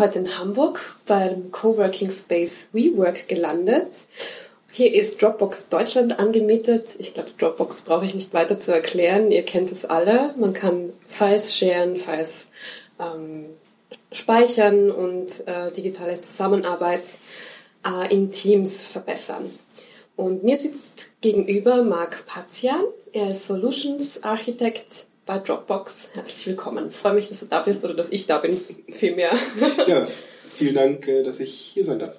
bin heute in Hamburg beim Coworking Space WeWork gelandet. Hier ist Dropbox Deutschland angemietet. Ich glaube, Dropbox brauche ich nicht weiter zu erklären. Ihr kennt es alle. Man kann Files sharen, Files ähm, speichern und äh, digitale Zusammenarbeit äh, in Teams verbessern. Und mir sitzt gegenüber Marc Pazian. Er ist Solutions Architect bei Dropbox. Herzlich willkommen. Ich freue mich, dass du da bist oder dass ich da bin, vielmehr. Ja, vielen Dank, äh, dass ich hier sein darf.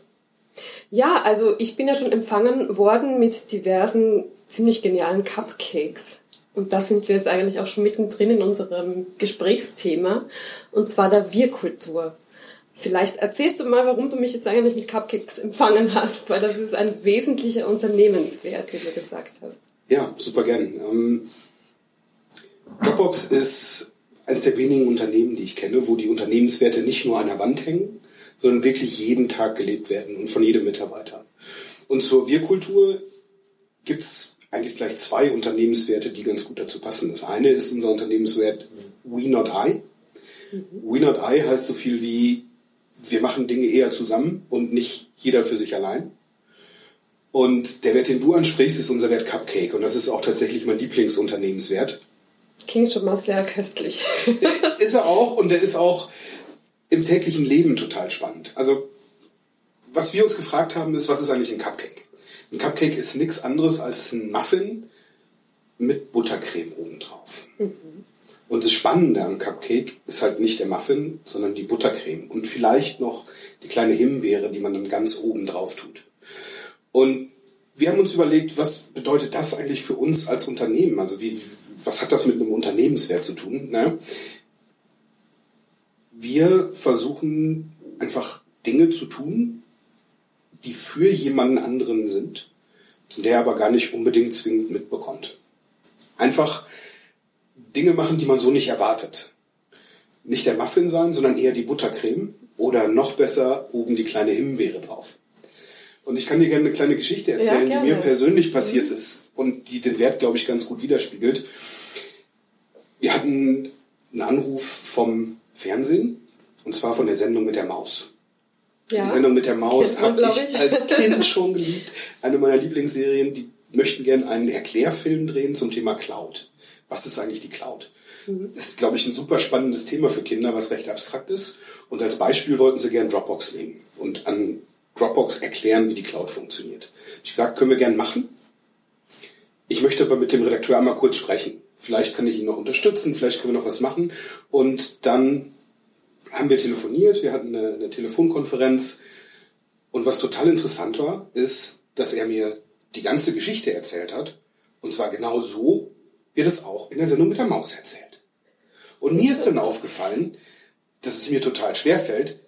Ja, also ich bin ja schon empfangen worden mit diversen ziemlich genialen Cupcakes. Und da sind wir jetzt eigentlich auch schon mittendrin in unserem Gesprächsthema, und zwar der Wir-Kultur. Vielleicht erzählst du mal, warum du mich jetzt eigentlich mit Cupcakes empfangen hast, weil das ist ein wesentlicher Unternehmenswert, wie du gesagt hast. Ja, super gern. Ähm, Dropbox ist eines der wenigen Unternehmen, die ich kenne, wo die Unternehmenswerte nicht nur an der Wand hängen, sondern wirklich jeden Tag gelebt werden und von jedem Mitarbeiter. Und zur Wir-Kultur gibt es eigentlich gleich zwei Unternehmenswerte, die ganz gut dazu passen. Das eine ist unser Unternehmenswert We Not I. We Not I heißt so viel wie, wir machen Dinge eher zusammen und nicht jeder für sich allein. Und der Wert, den du ansprichst, ist unser Wert Cupcake. Und das ist auch tatsächlich mein Lieblingsunternehmenswert. Klingt schon mal sehr köstlich. ist er auch und der ist auch im täglichen Leben total spannend. Also was wir uns gefragt haben, ist, was ist eigentlich ein Cupcake? Ein Cupcake ist nichts anderes als ein Muffin mit Buttercreme obendrauf. Mhm. Und das Spannende am Cupcake ist halt nicht der Muffin, sondern die Buttercreme und vielleicht noch die kleine Himbeere, die man dann ganz oben drauf tut. Und wir haben uns überlegt, was bedeutet das eigentlich für uns als Unternehmen? Also wie, was hat das mit einem Unternehmenswert zu tun? Ne? Wir versuchen einfach Dinge zu tun, die für jemanden anderen sind, der aber gar nicht unbedingt zwingend mitbekommt. Einfach Dinge machen, die man so nicht erwartet. Nicht der Muffin sein, sondern eher die Buttercreme oder noch besser oben die kleine Himbeere drauf. Und ich kann dir gerne eine kleine Geschichte erzählen, ja, die mir persönlich passiert mhm. ist und die den Wert, glaube ich, ganz gut widerspiegelt. Wir hatten einen Anruf vom Fernsehen und zwar von der Sendung mit der Maus. Ja. Die Sendung mit der Maus habe ich, ich als Kind schon geliebt. Eine meiner Lieblingsserien, die möchten gerne einen Erklärfilm drehen zum Thema Cloud. Was ist eigentlich die Cloud? Mhm. Das ist, glaube ich, ein super spannendes Thema für Kinder, was recht abstrakt ist. Und als Beispiel wollten sie gerne Dropbox nehmen und an Dropbox erklären, wie die Cloud funktioniert. Ich gesagt, können wir gern machen. Ich möchte aber mit dem Redakteur einmal kurz sprechen. Vielleicht kann ich ihn noch unterstützen, vielleicht können wir noch was machen. Und dann haben wir telefoniert, wir hatten eine, eine Telefonkonferenz. Und was total interessant war, ist, dass er mir die ganze Geschichte erzählt hat. Und zwar genau so, wie er das auch in der Sendung mit der Maus erzählt. Und mir ist dann aufgefallen, dass es mir total schwer fällt,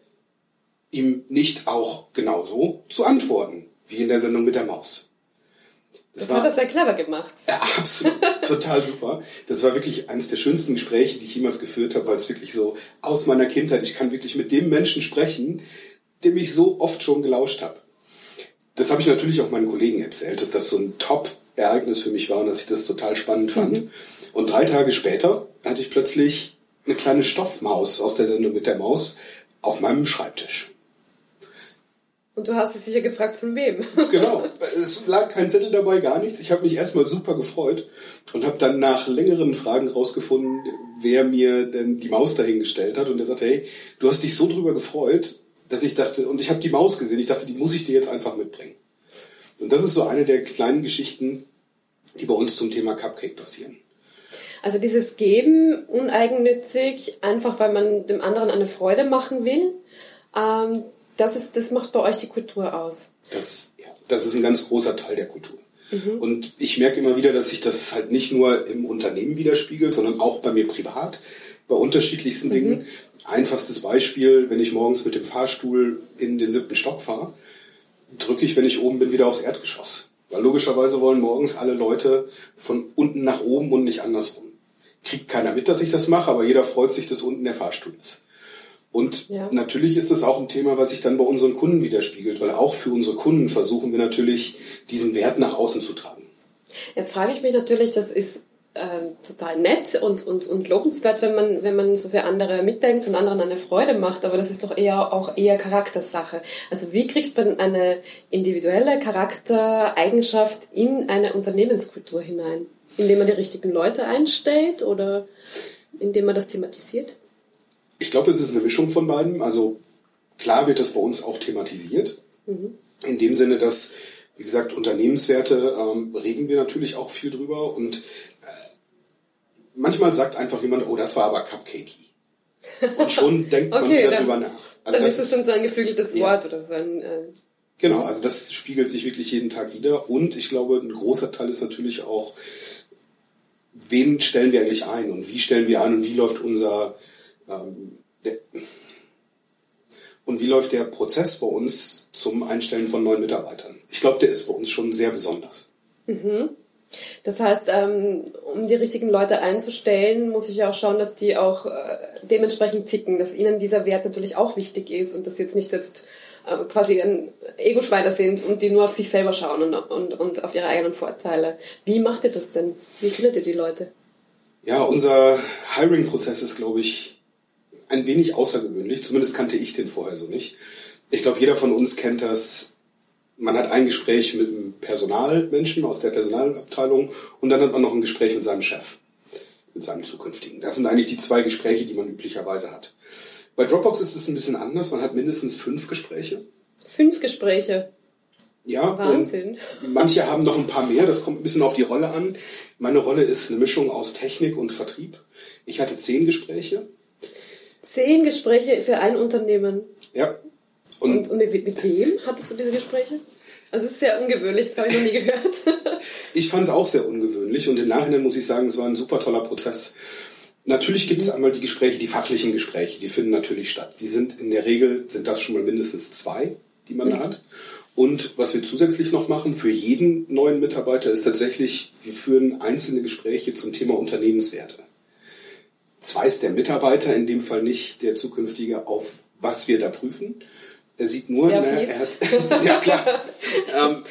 ihm nicht auch genauso zu antworten, wie in der Sendung mit der Maus. Das, das war, hat er sehr clever gemacht. Ja, absolut. total super. Das war wirklich eines der schönsten Gespräche, die ich jemals geführt habe, weil es wirklich so aus meiner Kindheit, ich kann wirklich mit dem Menschen sprechen, dem ich so oft schon gelauscht habe. Das habe ich natürlich auch meinen Kollegen erzählt, dass das so ein Top-Ereignis für mich war und dass ich das total spannend fand. Mhm. Und drei Tage später hatte ich plötzlich eine kleine Stoffmaus aus der Sendung mit der Maus auf meinem Schreibtisch. Und du hast dich sicher gefragt, von wem? genau. Es lag kein Zettel dabei, gar nichts. Ich habe mich erstmal super gefreut und habe dann nach längeren Fragen rausgefunden, wer mir denn die Maus dahingestellt hat. Und er sagte, hey, du hast dich so drüber gefreut, dass ich dachte, und ich habe die Maus gesehen, ich dachte, die muss ich dir jetzt einfach mitbringen. Und das ist so eine der kleinen Geschichten, die bei uns zum Thema Cupcake passieren. Also dieses Geben uneigennützig, einfach weil man dem anderen eine Freude machen will. Ähm, das, ist, das macht bei euch die Kultur aus. Das, ja, das ist ein ganz großer Teil der Kultur. Mhm. Und ich merke immer wieder, dass sich das halt nicht nur im Unternehmen widerspiegelt, sondern auch bei mir privat, bei unterschiedlichsten mhm. Dingen. Einfachstes Beispiel, wenn ich morgens mit dem Fahrstuhl in den siebten Stock fahre, drücke ich, wenn ich oben bin, wieder aufs Erdgeschoss. Weil logischerweise wollen morgens alle Leute von unten nach oben und nicht andersrum. Kriegt keiner mit, dass ich das mache, aber jeder freut sich, dass unten der Fahrstuhl ist. Und ja. natürlich ist das auch ein Thema, was sich dann bei unseren Kunden widerspiegelt, weil auch für unsere Kunden versuchen wir natürlich, diesen Wert nach außen zu tragen. Jetzt frage ich mich natürlich, das ist äh, total nett und, und, und lobenswert, wenn man, wenn man so für andere mitdenkt und anderen eine Freude macht, aber das ist doch eher auch eher Charaktersache. Also wie kriegt man eine individuelle Charaktereigenschaft in eine Unternehmenskultur hinein? Indem man die richtigen Leute einstellt oder indem man das thematisiert? Ich glaube, es ist eine Mischung von beiden. Also klar wird das bei uns auch thematisiert. Mhm. In dem Sinne, dass, wie gesagt, Unternehmenswerte ähm, reden wir natürlich auch viel drüber und manchmal sagt einfach jemand, oh, das war aber cupcakey. Und schon denkt man okay, wieder dann, drüber nach. Also dann ist es schon so ein geflügeltes ja. Wort oder so ein... Äh Genau, also das spiegelt sich wirklich jeden Tag wieder. Und ich glaube, ein großer Teil ist natürlich auch, wen stellen wir eigentlich ein und wie stellen wir ein und wie läuft unser... Ähm, und wie läuft der Prozess bei uns zum Einstellen von neuen Mitarbeitern? Ich glaube, der ist bei uns schon sehr besonders. Mhm. Das heißt, ähm, um die richtigen Leute einzustellen, muss ich ja auch schauen, dass die auch äh, dementsprechend ticken, dass ihnen dieser Wert natürlich auch wichtig ist und dass jetzt nicht jetzt äh, quasi ein Ego-Schweiner sind und die nur auf sich selber schauen und, und, und auf ihre eigenen Vorteile. Wie macht ihr das denn? Wie findet ihr die Leute? Ja, unser Hiring-Prozess ist, glaube ich, ein wenig außergewöhnlich. Zumindest kannte ich den vorher so nicht. Ich glaube, jeder von uns kennt das man hat ein Gespräch mit einem Personalmenschen aus der Personalabteilung und dann hat man noch ein Gespräch mit seinem Chef, mit seinem zukünftigen. Das sind eigentlich die zwei Gespräche, die man üblicherweise hat. Bei Dropbox ist es ein bisschen anders. Man hat mindestens fünf Gespräche. Fünf Gespräche? Ja, Wahnsinn. manche haben noch ein paar mehr. Das kommt ein bisschen auf die Rolle an. Meine Rolle ist eine Mischung aus Technik und Vertrieb. Ich hatte zehn Gespräche. Zehn Gespräche für ein Unternehmen? Ja. Und, und, und mit, mit, wem hattest du diese Gespräche? Also es ist sehr ungewöhnlich, das habe ich noch nie gehört. ich fand es auch sehr ungewöhnlich und im Nachhinein muss ich sagen, es war ein super toller Prozess. Natürlich gibt es einmal die Gespräche, die fachlichen Gespräche, die finden natürlich statt. Die sind in der Regel, sind das schon mal mindestens zwei, die man da hat. Und was wir zusätzlich noch machen für jeden neuen Mitarbeiter ist tatsächlich, wir führen einzelne Gespräche zum Thema Unternehmenswerte. Das weiß der Mitarbeiter in dem Fall nicht, der zukünftige, auf was wir da prüfen, er sieht nur, ne, er hat, ja klar. ähm,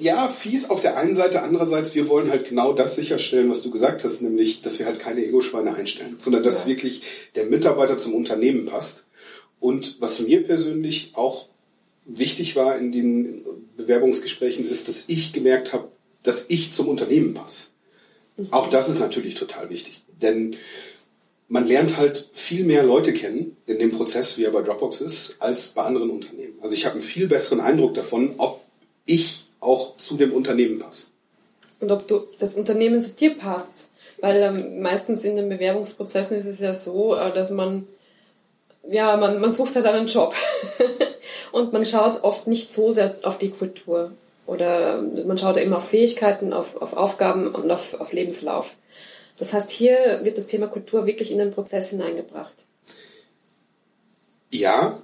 ja, fies auf der einen Seite, andererseits, wir wollen halt genau das sicherstellen, was du gesagt hast, nämlich, dass wir halt keine Ego-Schweine einstellen, sondern dass ja. wirklich der Mitarbeiter zum Unternehmen passt. Und was mir persönlich auch wichtig war in den Bewerbungsgesprächen, ist, dass ich gemerkt habe, dass ich zum Unternehmen passe. Auch das ist natürlich total wichtig, denn man lernt halt viel mehr Leute kennen in dem Prozess, wie er bei Dropbox ist, als bei anderen Unternehmen. Also ich habe einen viel besseren Eindruck davon, ob ich auch zu dem Unternehmen passe. Und ob du das Unternehmen zu dir passt. Weil ähm, meistens in den Bewerbungsprozessen ist es ja so, äh, dass man, ja, man, man sucht halt einen Job. und man schaut oft nicht so sehr auf die Kultur. Oder man schaut immer auf Fähigkeiten, auf, auf Aufgaben und auf, auf Lebenslauf. Das heißt, hier wird das Thema Kultur wirklich in den Prozess hineingebracht. Ja,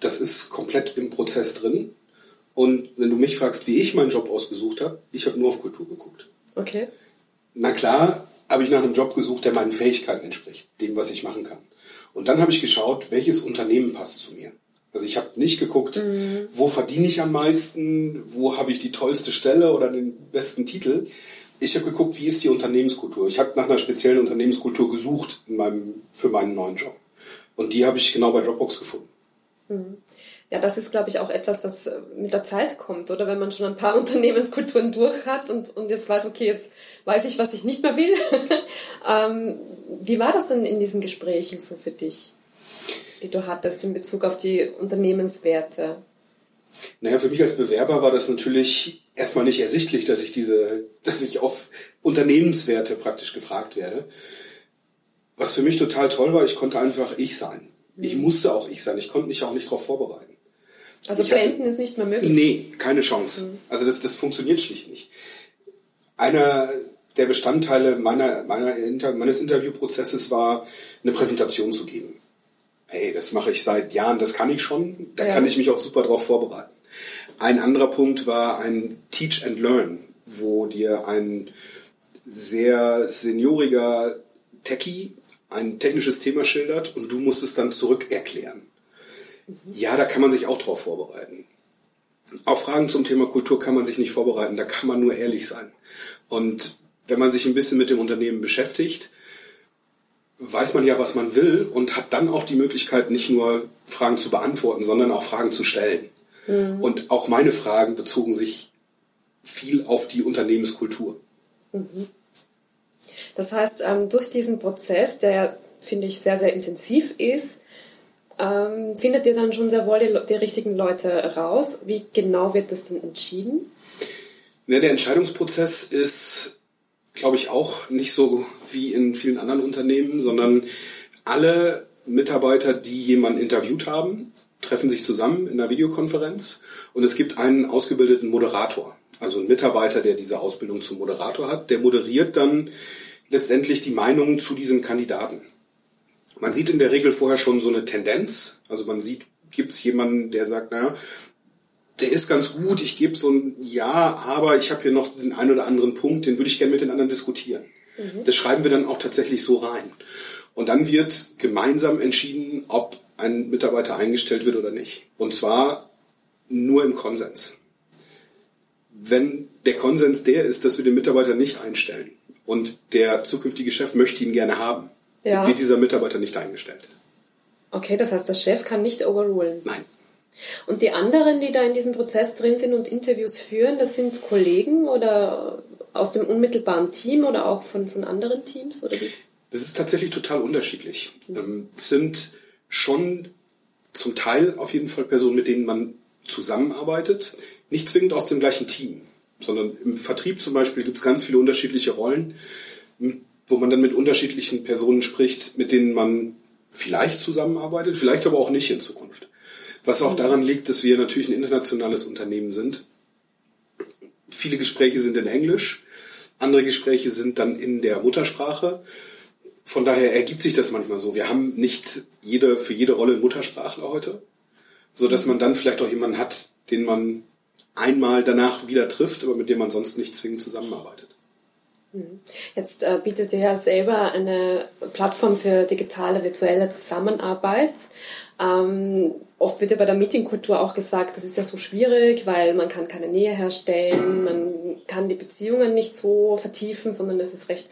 das ist komplett im Prozess drin. Und wenn du mich fragst, wie ich meinen Job ausgesucht habe, ich habe nur auf Kultur geguckt. Okay. Na klar, habe ich nach einem Job gesucht, der meinen Fähigkeiten entspricht, dem, was ich machen kann. Und dann habe ich geschaut, welches Unternehmen passt zu mir. Also ich habe nicht geguckt, mhm. wo verdiene ich am meisten, wo habe ich die tollste Stelle oder den besten Titel, ich habe geguckt, wie ist die Unternehmenskultur. Ich habe nach einer speziellen Unternehmenskultur gesucht in meinem, für meinen neuen Job. Und die habe ich genau bei Dropbox gefunden. Mhm. Ja, das ist, glaube ich, auch etwas, was äh, mit der Zeit kommt, oder? Wenn man schon ein paar Unternehmenskulturen durch hat und, und jetzt weiß, okay, jetzt weiß ich, was ich nicht mehr will. ähm, wie war das denn in diesen Gesprächen so für dich, die du hattest in Bezug auf die Unternehmenswerte? Naja, für mich als Bewerber war das natürlich erstmal nicht ersichtlich, dass ich diese, dass ich auf Unternehmenswerte praktisch gefragt werde. Was für mich total toll war, ich konnte einfach ich sein. Ich mhm. musste auch ich sein. Ich konnte mich auch nicht darauf vorbereiten. Also Blenden ist nicht mehr möglich? Nee, keine Chance. Mhm. Also das, das funktioniert schlicht nicht. Einer der Bestandteile meiner, meiner, meines Interviewprozesses war, eine Präsentation zu geben. Hey, das mache ich seit Jahren, das kann ich schon, da ja. kann ich mich auch super darauf vorbereiten. Ein anderer Punkt war ein Teach and Learn, wo dir ein sehr senioriger Techie ein technisches Thema schildert und du musst es dann zurück erklären. Ja, da kann man sich auch drauf vorbereiten. Auf Fragen zum Thema Kultur kann man sich nicht vorbereiten, da kann man nur ehrlich sein. Und wenn man sich ein bisschen mit dem Unternehmen beschäftigt, weiß man ja, was man will und hat dann auch die Möglichkeit, nicht nur Fragen zu beantworten, sondern auch Fragen zu stellen. Mhm. Und auch meine Fragen bezogen sich viel auf die Unternehmenskultur. Mhm. Das heißt, ähm, durch diesen Prozess, der, finde ich, sehr, sehr intensiv ist, ähm, findet ihr dann schon sehr wohl die, die, richtigen Leute raus. Wie genau wird das denn entschieden? Ja, der Entscheidungsprozess ist, glaube ich, auch nicht so wie in vielen anderen Unternehmen, sondern alle Mitarbeiter, die jemanden interviewt haben, treffen sich zusammen in einer Videokonferenz und es gibt einen ausgebildeten Moderator, also einen Mitarbeiter, der diese Ausbildung zum Moderator hat, der moderiert dann letztendlich die Meinungen zu diesem Kandidaten. Man sieht in der Regel vorher schon so eine Tendenz, also man sieht, gibt es jemanden, der sagt, naja, der ist ganz gut, ich gebe so ein Ja, aber ich habe hier noch den einen oder anderen Punkt, den würde ich gerne mit den anderen diskutieren. Mhm. Das schreiben wir dann auch tatsächlich so rein. Und dann wird gemeinsam entschieden, ob ein Mitarbeiter eingestellt wird oder nicht. Und zwar nur im Konsens. Wenn der Konsens der ist, dass wir den Mitarbeiter nicht einstellen und der zukünftige Chef möchte ihn gerne haben, ja. wird dieser Mitarbeiter nicht eingestellt. Okay, das heißt, der Chef kann nicht overrulen. Nein. Und die anderen, die da in diesem Prozess drin sind und Interviews führen, das sind Kollegen oder aus dem unmittelbaren Team oder auch von, von anderen Teams? Oder wie? Das ist tatsächlich total unterschiedlich. Mhm. Es sind schon zum Teil auf jeden Fall Personen, mit denen man zusammenarbeitet. Nicht zwingend aus dem gleichen Team, sondern im Vertrieb zum Beispiel gibt es ganz viele unterschiedliche Rollen, wo man dann mit unterschiedlichen Personen spricht, mit denen man vielleicht zusammenarbeitet, vielleicht aber auch nicht in Zukunft. Was auch mhm. daran liegt, dass wir natürlich ein internationales Unternehmen sind. Viele Gespräche sind in Englisch, andere Gespräche sind dann in der Muttersprache. Von daher ergibt sich das manchmal so. Wir haben nicht jede, für jede Rolle einen Muttersprachler heute, so dass man dann vielleicht auch jemanden hat, den man einmal danach wieder trifft, aber mit dem man sonst nicht zwingend zusammenarbeitet. Mhm. Jetzt äh, bietet ihr ja selber eine Plattform für digitale virtuelle Zusammenarbeit. Ähm, oft wird ja bei der Meetingkultur auch gesagt, das ist ja so schwierig, weil man kann keine Nähe herstellen, man kann die Beziehungen nicht so vertiefen, sondern es ist recht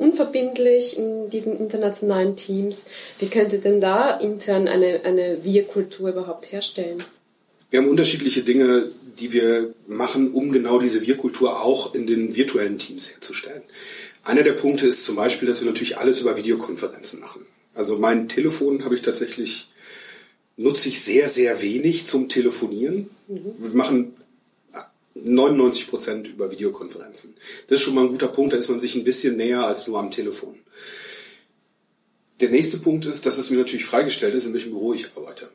unverbindlich in diesen internationalen Teams. Wie könnte denn da intern eine, eine Wir-Kultur überhaupt herstellen? Wir haben unterschiedliche Dinge, die wir machen, um genau diese Wir-Kultur auch in den virtuellen Teams herzustellen. Einer der Punkte ist zum Beispiel, dass wir natürlich alles über Videokonferenzen machen. Also mein Telefon habe ich tatsächlich nutze ich sehr, sehr wenig zum Telefonieren. Mhm. Wir machen 99 Prozent über Videokonferenzen. Das ist schon mal ein guter Punkt, da ist man sich ein bisschen näher als nur am Telefon. Der nächste Punkt ist, dass es mir natürlich freigestellt ist, in welchem Büro ich arbeite.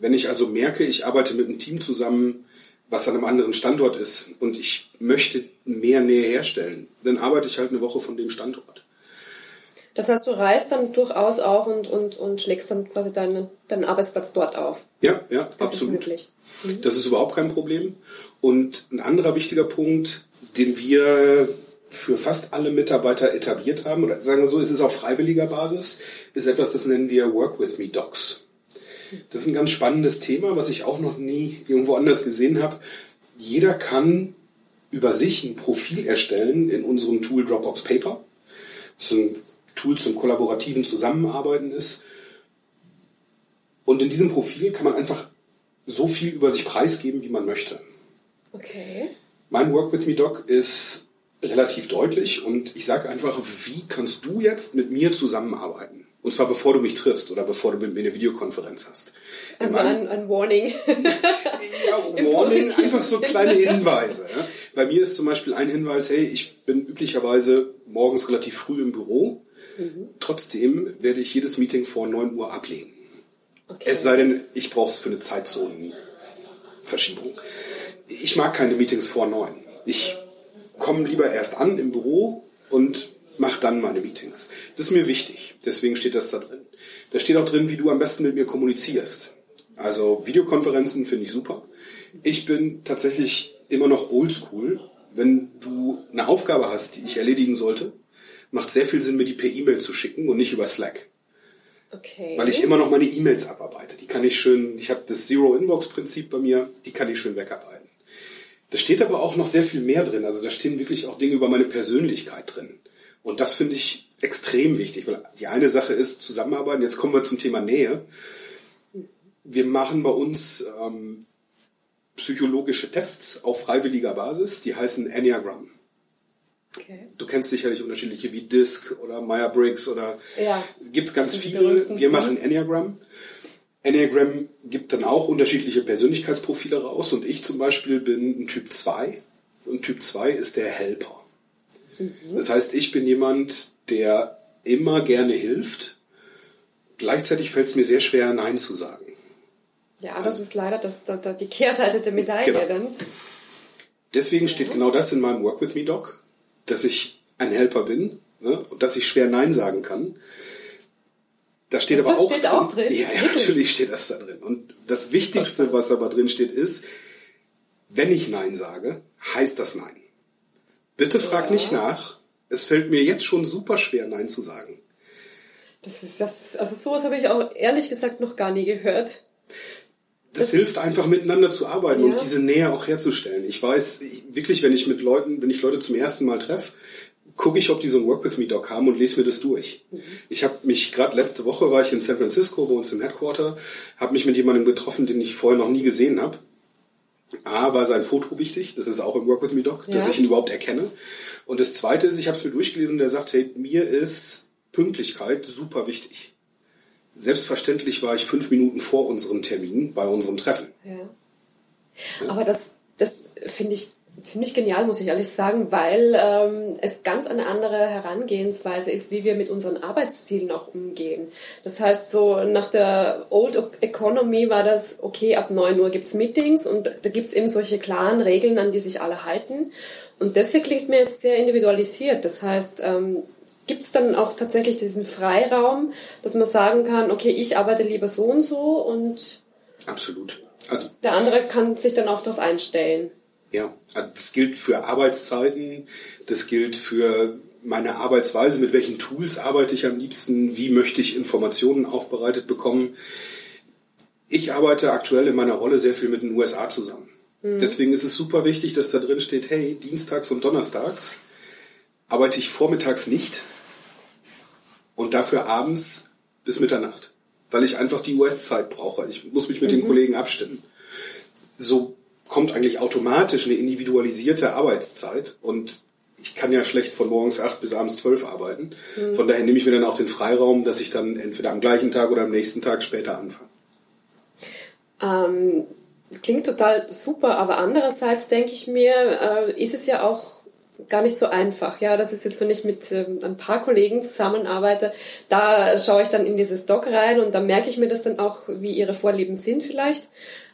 Wenn ich also merke, ich arbeite mit einem Team zusammen, was an einem anderen Standort ist und ich möchte mehr Nähe herstellen, dann arbeite ich halt eine Woche von dem Standort. Das heißt, du reist dann durchaus auch und, und, und schlägst dann quasi deinen, deinen Arbeitsplatz dort auf. Ja, ja, das absolut. Ist mhm. Das ist überhaupt kein Problem. Und ein anderer wichtiger Punkt, den wir für fast alle Mitarbeiter etabliert haben, oder sagen wir so, ist es auf freiwilliger Basis, ist etwas, das nennen wir Work With Me Docs. Das ist ein ganz spannendes Thema, was ich auch noch nie irgendwo anders gesehen habe. Jeder kann über sich ein Profil erstellen in unserem Tool Dropbox Paper. Das ist ein Tool zum kollaborativen Zusammenarbeiten ist. Und in diesem Profil kann man einfach so viel über sich preisgeben, wie man möchte. Okay. Mein Work with Me Doc ist relativ deutlich und ich sage einfach, wie kannst du jetzt mit mir zusammenarbeiten? Und zwar bevor du mich triffst oder bevor du mit mir eine Videokonferenz hast. Also ein, ein Warning. ja, Warning, einfach so kleine Hinweise. Bei mir ist zum Beispiel ein Hinweis, hey, ich bin üblicherweise morgens relativ früh im Büro Trotzdem werde ich jedes Meeting vor 9 Uhr ablehnen. Okay. Es sei denn, ich brauche es für eine Zeitzonenverschiebung. Ich mag keine Meetings vor 9. Ich komme lieber erst an im Büro und mache dann meine Meetings. Das ist mir wichtig. Deswegen steht das da drin. Da steht auch drin, wie du am besten mit mir kommunizierst. Also Videokonferenzen finde ich super. Ich bin tatsächlich immer noch oldschool. Wenn du eine Aufgabe hast, die ich erledigen sollte, macht sehr viel Sinn, mir die per E-Mail zu schicken und nicht über Slack. Okay. Weil ich immer noch meine E-Mails abarbeite. Die kann ich schön, ich habe das Zero-Inbox-Prinzip bei mir, die kann ich schön wegarbeiten. Da steht aber auch noch sehr viel mehr drin. Also da stehen wirklich auch Dinge über meine Persönlichkeit drin. Und das finde ich extrem wichtig, weil die eine Sache ist Zusammenarbeiten. Jetzt kommen wir zum Thema Nähe. Wir machen bei uns ähm, psychologische Tests auf freiwilliger Basis, die heißen Enneagram. Okay. Du kennst sicherlich unterschiedliche wie DISC oder Meyer-Briggs oder ja, gibt ganz viele. Wir machen Enneagram. Enneagram gibt dann auch unterschiedliche Persönlichkeitsprofile raus und ich zum Beispiel bin ein Typ 2 und Typ 2 ist der Helper. Mhm. Das heißt, ich bin jemand, der immer gerne hilft. Gleichzeitig fällt es mir sehr schwer, Nein zu sagen. Ja, das also, ist leider das, das, die Kehrseite der Medaille genau. dann. Deswegen ja. steht genau das in meinem Work With Me Doc, dass ich ein Helper bin ne, und dass ich schwer Nein sagen kann. Da steht aber das auch, steht drin, auch drin. Ja, ja, natürlich steht das da drin. Und das Wichtigste, was aber drin steht, ist, wenn ich Nein sage, heißt das Nein. Bitte frag ja. nicht nach. Es fällt mir jetzt schon super schwer, Nein zu sagen. Das ist das, also sowas habe ich auch ehrlich gesagt noch gar nie gehört. Das, das hilft einfach miteinander zu arbeiten ja. und diese Nähe auch herzustellen. Ich weiß ich, wirklich, wenn ich mit Leuten, wenn ich Leute zum ersten Mal treffe, gucke ich, ob die so ein Work With Me Doc haben und lese mir das durch. Mhm. Ich habe mich gerade letzte Woche war ich in San Francisco bei uns im Headquarter, habe mich mit jemandem getroffen, den ich vorher noch nie gesehen habe. A, war sein Foto wichtig, das ist auch im Work With Me Doc, ja. dass ich ihn überhaupt erkenne. Und das Zweite ist, ich habe es mir durchgelesen, der sagt, hey, mir ist Pünktlichkeit super wichtig. Selbstverständlich war ich fünf Minuten vor unserem Termin bei unserem Treffen. Ja. ja. Aber das, das finde ich ziemlich genial, muss ich ehrlich sagen, weil ähm, es ganz eine andere Herangehensweise ist, wie wir mit unseren Arbeitszielen auch umgehen. Das heißt, so nach der Old Economy war das, okay, ab 9 Uhr gibt's Meetings und da gibt's eben solche klaren Regeln, an die sich alle halten. Und das hier klingt mir jetzt sehr individualisiert. Das heißt, ähm, gibt es dann auch tatsächlich diesen Freiraum, dass man sagen kann, okay, ich arbeite lieber so und so und Absolut. Also der andere kann sich dann auch darauf einstellen. Ja, das gilt für Arbeitszeiten, das gilt für meine Arbeitsweise, mit welchen Tools arbeite ich am liebsten, wie möchte ich Informationen aufbereitet bekommen. Ich arbeite aktuell in meiner Rolle sehr viel mit den USA zusammen. Mhm. Deswegen ist es super wichtig, dass da drin steht, hey, dienstags und donnerstags arbeite ich vormittags nicht und dafür abends bis Mitternacht, weil ich einfach die US-Zeit brauche. Ich muss mich mit mhm. den Kollegen abstimmen. So kommt eigentlich automatisch eine individualisierte Arbeitszeit und ich kann ja schlecht von morgens acht bis abends zwölf arbeiten. Mhm. Von daher nehme ich mir dann auch den Freiraum, dass ich dann entweder am gleichen Tag oder am nächsten Tag später anfange. Ähm, das klingt total super, aber andererseits denke ich mir, äh, ist es ja auch gar nicht so einfach. Ja, das ist jetzt, wenn ich mit ähm, ein paar Kollegen zusammenarbeite, da schaue ich dann in dieses Doc rein und da merke ich mir das dann auch, wie ihre Vorlieben sind vielleicht.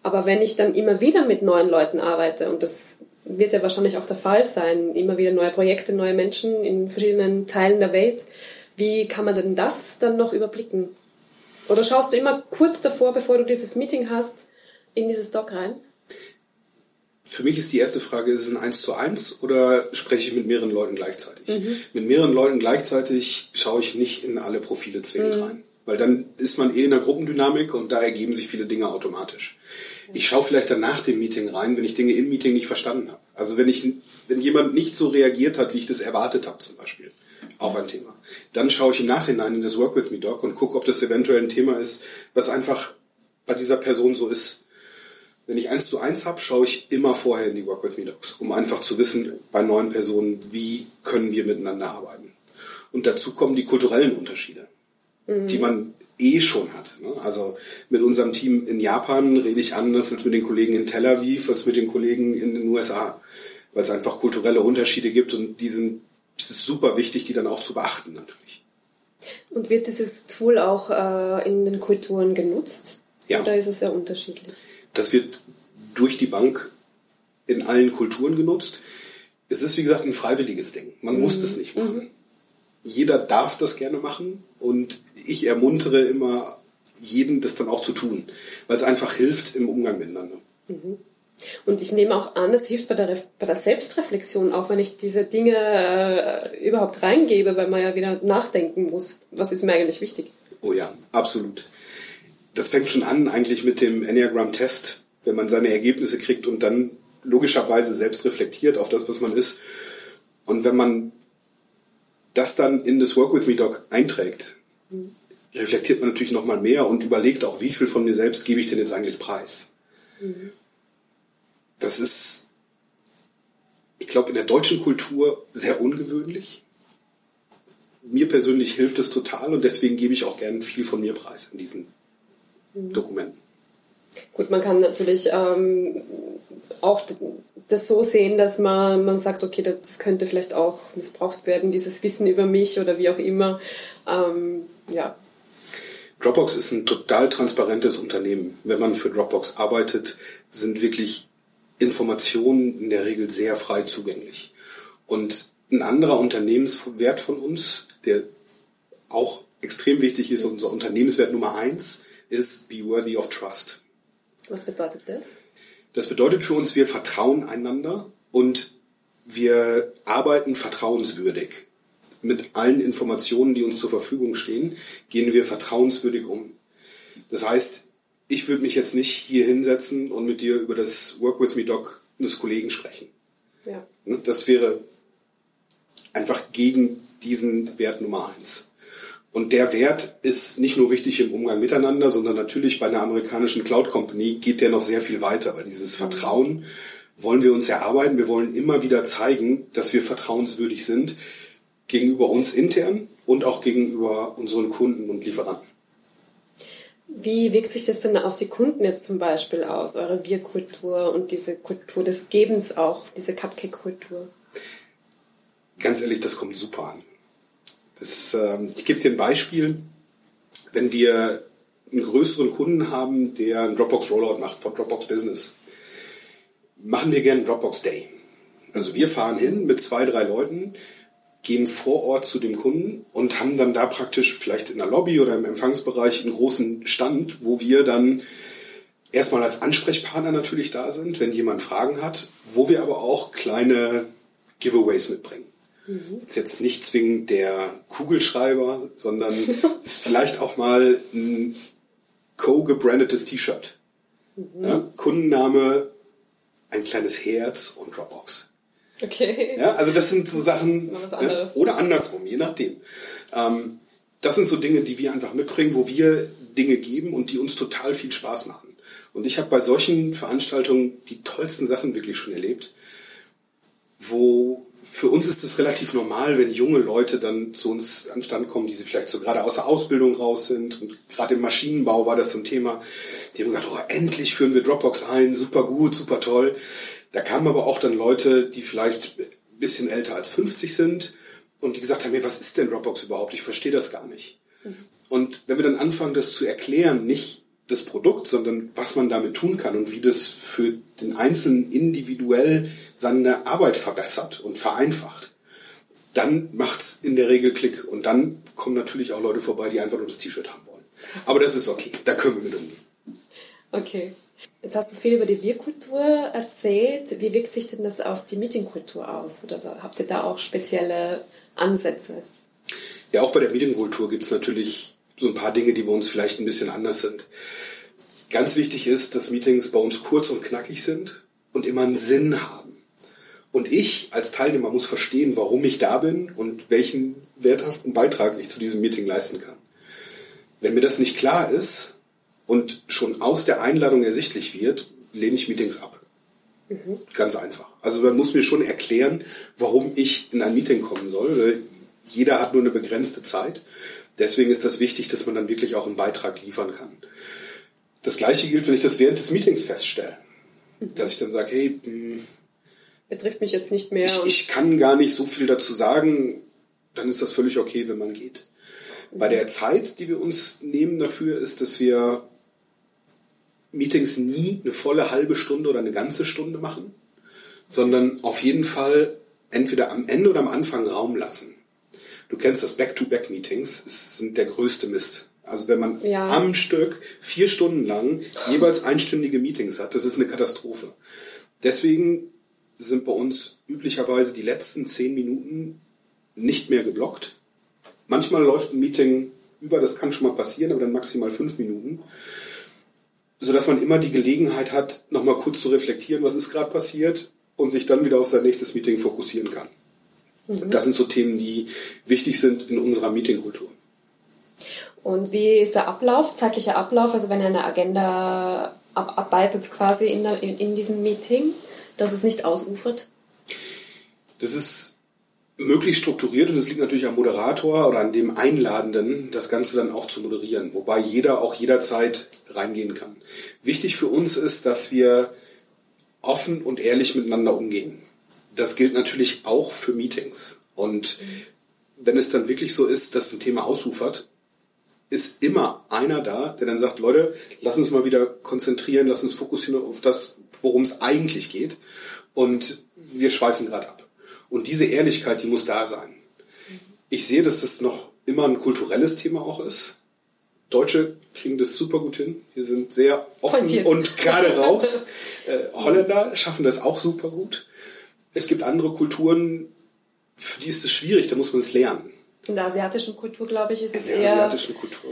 Aber wenn ich dann immer wieder mit neuen Leuten arbeite, und das wird ja wahrscheinlich auch der Fall sein, immer wieder neue Projekte, neue Menschen in verschiedenen Teilen der Welt, wie kann man denn das dann noch überblicken? Oder schaust du immer kurz davor, bevor du dieses Meeting hast, in dieses Doc rein? Für mich ist die erste Frage, ist es ein 1 zu 1 oder spreche ich mit mehreren Leuten gleichzeitig? Mhm. Mit mehreren Leuten gleichzeitig schaue ich nicht in alle Profile zwingend mhm. rein. Weil dann ist man eh in der Gruppendynamik und da ergeben sich viele Dinge automatisch. Ich schaue vielleicht dann nach dem Meeting rein, wenn ich Dinge im Meeting nicht verstanden habe. Also wenn ich, wenn jemand nicht so reagiert hat, wie ich das erwartet habe, zum Beispiel, auf ein Thema. Dann schaue ich im Nachhinein in das Work With Me Doc und gucke, ob das eventuell ein Thema ist, was einfach bei dieser Person so ist. Wenn ich eins zu eins habe, schaue ich immer vorher in die Work With Me Docs, um einfach zu wissen, bei neuen Personen, wie können wir miteinander arbeiten. Und dazu kommen die kulturellen Unterschiede, mhm. die man eh schon hat. Ne? Also mit unserem Team in Japan rede ich anders als mit den Kollegen in Tel Aviv, als mit den Kollegen in den USA, weil es einfach kulturelle Unterschiede gibt und die sind, es ist super wichtig, die dann auch zu beachten natürlich. Und wird dieses Tool auch äh, in den Kulturen genutzt? Ja. Oder ist es sehr unterschiedlich? Das wird durch die Bank in allen Kulturen genutzt. Es ist, wie gesagt, ein freiwilliges Ding. Man mhm. muss das nicht machen. Mhm. Jeder darf das gerne machen und ich ermuntere immer jeden, das dann auch zu tun, weil es einfach hilft im Umgang miteinander. Mhm. Und ich nehme auch an, es hilft bei der, bei der Selbstreflexion, auch wenn ich diese Dinge äh, überhaupt reingebe, weil man ja wieder nachdenken muss, was ist mir eigentlich wichtig. Oh ja, absolut. Das fängt schon an eigentlich mit dem Enneagram-Test, wenn man seine Ergebnisse kriegt und dann logischerweise selbst reflektiert auf das, was man ist. Und wenn man das dann in das Work With Me Doc einträgt, mhm. reflektiert man natürlich nochmal mehr und überlegt auch, wie viel von mir selbst gebe ich denn jetzt eigentlich preis. Mhm. Das ist, ich glaube, in der deutschen Kultur sehr ungewöhnlich. Mir persönlich hilft es total und deswegen gebe ich auch gern viel von mir preis in diesen. Dokumenten. Gut, man kann natürlich ähm, auch das so sehen, dass man, man sagt, okay, das, das, könnte vielleicht auch missbraucht werden, dieses Wissen über mich oder wie auch immer. Ähm, ja. Dropbox ist ein total transparentes Unternehmen. Wenn man für Dropbox arbeitet, sind wirklich Informationen in der Regel sehr frei zugänglich. Und ein anderer Unternehmenswert von uns, der auch extrem wichtig ist, unser Unternehmenswert Nummer eins, ist Be Worthy of Trust. Was bedeutet das? Das bedeutet für uns, wir vertrauen einander und wir arbeiten vertrauenswürdig. Mit allen Informationen, die uns zur Verfügung stehen, gehen wir vertrauenswürdig um. Das heißt, ich würde mich jetzt nicht hier hinsetzen und mit dir über das Work with Me Doc des Kollegen sprechen. Ja. Ne, das wäre einfach gegen diesen Wert Nummer eins. Und der Wert ist nicht nur wichtig im Umgang miteinander, sondern natürlich bei einer amerikanischen Cloud Company geht der noch sehr viel weiter, weil dieses mhm. Vertrauen wollen wir uns erarbeiten. Wir wollen immer wieder zeigen, dass wir vertrauenswürdig sind gegenüber uns intern und auch gegenüber unseren Kunden und Lieferanten. Wie wirkt sich das denn auf die Kunden jetzt zum Beispiel aus, eure Wir-Kultur und diese Kultur des Gebens auch, diese Cupcake-Kultur? Ganz ehrlich, das kommt super an. Das, äh, ich gebe dir ein Beispiel. Wenn wir einen größeren Kunden haben, der einen Dropbox Rollout macht von Dropbox Business, machen wir gerne Dropbox Day. Also wir fahren hin mit zwei, drei Leuten, gehen vor Ort zu dem Kunden und haben dann da praktisch vielleicht in der Lobby oder im Empfangsbereich einen großen Stand, wo wir dann erstmal als Ansprechpartner natürlich da sind, wenn jemand Fragen hat, wo wir aber auch kleine Giveaways mitbringen. Mhm. Ist jetzt nicht zwingend der Kugelschreiber, sondern ist vielleicht auch mal ein co-gebrandetes T-Shirt. Mhm. Ja, Kundenname, ein kleines Herz und Dropbox. Okay. Ja, also das sind so Sachen, ja, oder andersrum, je nachdem. Ähm, das sind so Dinge, die wir einfach mitbringen, wo wir Dinge geben und die uns total viel Spaß machen. Und ich habe bei solchen Veranstaltungen die tollsten Sachen wirklich schon erlebt, wo für uns ist es relativ normal, wenn junge Leute dann zu uns anstand kommen, die sie vielleicht so gerade aus der Ausbildung raus sind. Und gerade im Maschinenbau war das so ein Thema. Die haben gesagt, oh, endlich führen wir Dropbox ein, super gut, super toll. Da kamen aber auch dann Leute, die vielleicht ein bisschen älter als 50 sind und die gesagt haben, hey, was ist denn Dropbox überhaupt? Ich verstehe das gar nicht. Mhm. Und wenn wir dann anfangen, das zu erklären, nicht das Produkt, sondern was man damit tun kann und wie das für den Einzelnen individuell seine Arbeit verbessert und vereinfacht, dann macht's in der Regel Klick und dann kommen natürlich auch Leute vorbei, die einfach nur das T-Shirt haben wollen. Aber das ist okay, da können wir mit umgehen. Okay. Jetzt hast du viel über die Wir-Kultur erzählt. Wie wirkt sich denn das auf die Meetingkultur aus? Oder habt ihr da auch spezielle Ansätze? Ja, auch bei der Meetingkultur gibt es natürlich so ein paar Dinge, die bei uns vielleicht ein bisschen anders sind. Ganz wichtig ist, dass Meetings bei uns kurz und knackig sind und immer einen Sinn haben. Und ich als Teilnehmer muss verstehen, warum ich da bin und welchen werthaften Beitrag ich zu diesem Meeting leisten kann. Wenn mir das nicht klar ist und schon aus der Einladung ersichtlich wird, lehne ich Meetings ab. Mhm. Ganz einfach. Also man muss mir schon erklären, warum ich in ein Meeting kommen soll. Jeder hat nur eine begrenzte Zeit. Deswegen ist das wichtig, dass man dann wirklich auch einen Beitrag liefern kann. Das gleiche gilt, wenn ich das während des Meetings feststelle. Dass ich dann sage, hey, hm, betrifft mich jetzt nicht mehr. Ich, ich, kann gar nicht so viel dazu sagen, dann ist das völlig okay, wenn man geht. Bei der Zeit, die wir uns nehmen dafür, ist, dass wir Meetings nie eine volle halbe Stunde oder eine ganze Stunde machen, sondern auf jeden Fall entweder am Ende oder am Anfang Raum lassen. Du kennst das Back-to-Back-Meetings, sind der größte Mist. Also wenn man ja. am Stück vier Stunden lang jeweils einstündige Meetings hat, das ist eine Katastrophe. Deswegen sind bei uns üblicherweise die letzten zehn Minuten nicht mehr geblockt. Manchmal läuft ein Meeting über, das kann schon mal passieren, aber dann maximal fünf Minuten. sodass man immer die Gelegenheit hat, nochmal kurz zu reflektieren, was ist gerade passiert und sich dann wieder auf sein nächstes Meeting fokussieren kann. Mhm. Das sind so Themen, die wichtig sind in unserer Meetingkultur. Und wie ist der Ablauf, zeitlicher Ablauf, also wenn ihr eine Agenda abarbeitet quasi in, der, in, in diesem Meeting, dass es nicht ausufert? Das ist möglichst strukturiert und es liegt natürlich am Moderator oder an dem Einladenden, das Ganze dann auch zu moderieren, wobei jeder auch jederzeit reingehen kann. Wichtig für uns ist, dass wir offen und ehrlich miteinander umgehen. Das gilt natürlich auch für Meetings. Und wenn es dann wirklich so ist, dass ein Thema ausufert, ist immer einer da, der dann sagt, Leute, lass uns mal wieder konzentrieren, lass uns fokussieren auf das, worum es eigentlich geht. Und wir schweifen gerade ab. Und diese Ehrlichkeit, die muss da sein. Ich sehe, dass das noch immer ein kulturelles Thema auch ist. Deutsche kriegen das super gut hin. Wir sind sehr offen und gerade raus. Äh, Holländer schaffen das auch super gut. Es gibt andere Kulturen, für die ist es schwierig, da muss man es lernen. In der asiatischen Kultur, glaube ich, ist es In der eher asiatischen Kultur,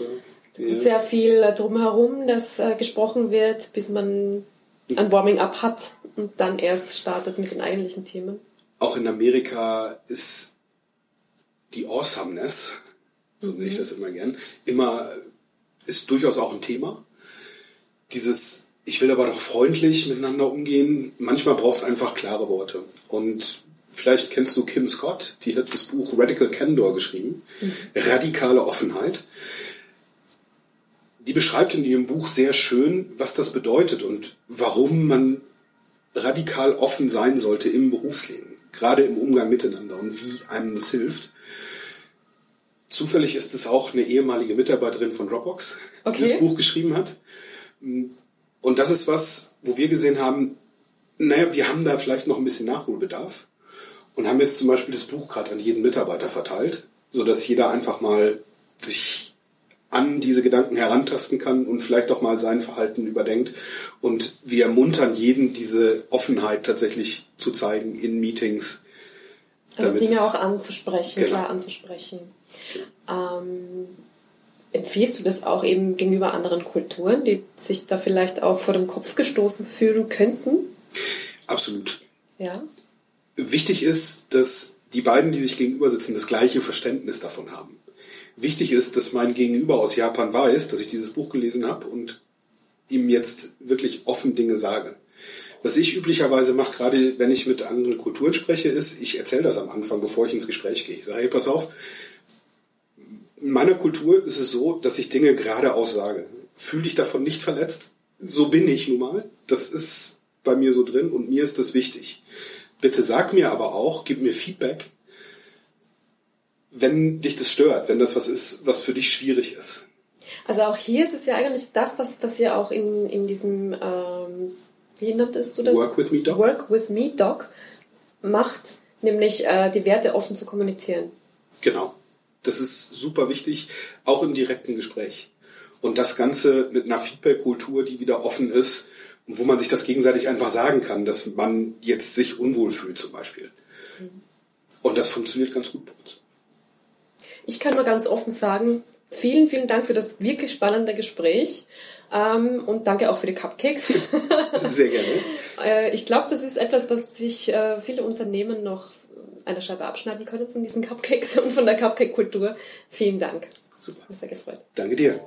ja. sehr viel drumherum, das äh, gesprochen wird, bis man ein Warming-up hat und dann erst startet mit den eigentlichen Themen auch in Amerika ist die Awesomeness, so nenne ich mhm. das immer gern, immer ist durchaus auch ein Thema. Dieses, ich will aber doch freundlich miteinander umgehen. Manchmal braucht es einfach klare Worte. Und vielleicht kennst du Kim Scott, die hat das Buch Radical Candor geschrieben. Mhm. Radikale Offenheit. Die beschreibt in ihrem Buch sehr schön, was das bedeutet und warum man radikal offen sein sollte im Berufsleben gerade im Umgang miteinander und wie einem das hilft. Zufällig ist es auch eine ehemalige Mitarbeiterin von Dropbox, okay. die das Buch geschrieben hat. Und das ist was, wo wir gesehen haben, naja, wir haben da vielleicht noch ein bisschen Nachholbedarf und haben jetzt zum Beispiel das Buch gerade an jeden Mitarbeiter verteilt, so dass jeder einfach mal sich an diese Gedanken herantasten kann und vielleicht auch mal sein Verhalten überdenkt. Und wir ermuntern jeden, diese Offenheit tatsächlich zu zeigen in Meetings. Also Dinge auch anzusprechen, genau. klar anzusprechen. Genau. Ähm, empfiehlst du das auch eben gegenüber anderen Kulturen, die sich da vielleicht auch vor dem Kopf gestoßen fühlen könnten? Absolut. Ja. Wichtig ist, dass die beiden, die sich gegenüber sitzen, das gleiche Verständnis davon haben wichtig ist, dass mein Gegenüber aus Japan weiß, dass ich dieses Buch gelesen habe und ihm jetzt wirklich offen Dinge sage. Was ich üblicherweise mache, gerade wenn ich mit anderen Kulturen spreche, ist, ich erzähle das am Anfang, bevor ich ins Gespräch gehe. Ich sage, hey, pass auf, in meiner Kultur ist es so, dass ich Dinge geradeaus sage. Fühl dich davon nicht verletzt. So bin ich nun mal. Das ist bei mir so drin und mir ist das wichtig. Bitte sag mir aber auch, gib mir Feedback, wenn dich das stört, wenn das was ist, was für dich schwierig ist. Also auch hier ist es ja eigentlich das, was, was ihr auch in, in diesem, ähm, wie nanntest du das? Work with me Doc. Work with me Doc macht, nämlich äh, die Werte offen zu kommunizieren. Genau. Das ist super wichtig, auch im direkten Gespräch. Und das Ganze mit einer Feedback-Kultur, die wieder offen ist und wo man sich das gegenseitig einfach sagen kann, dass man jetzt sich unwohl fühlt zum Beispiel. Mhm. Und das funktioniert ganz gut bei uns. Ich kann nur ganz offen sagen, vielen, vielen Dank für das wirklich spannende Gespräch. Ähm, und danke auch für die Cupcakes. Sehr gerne. äh, ich glaube, das ist etwas, was sich äh, viele Unternehmen noch eine Scheibe abschneiden können von diesen Cupcakes und von der Cupcake-Kultur. Vielen Dank. Super. Sehr gefreut. Danke dir.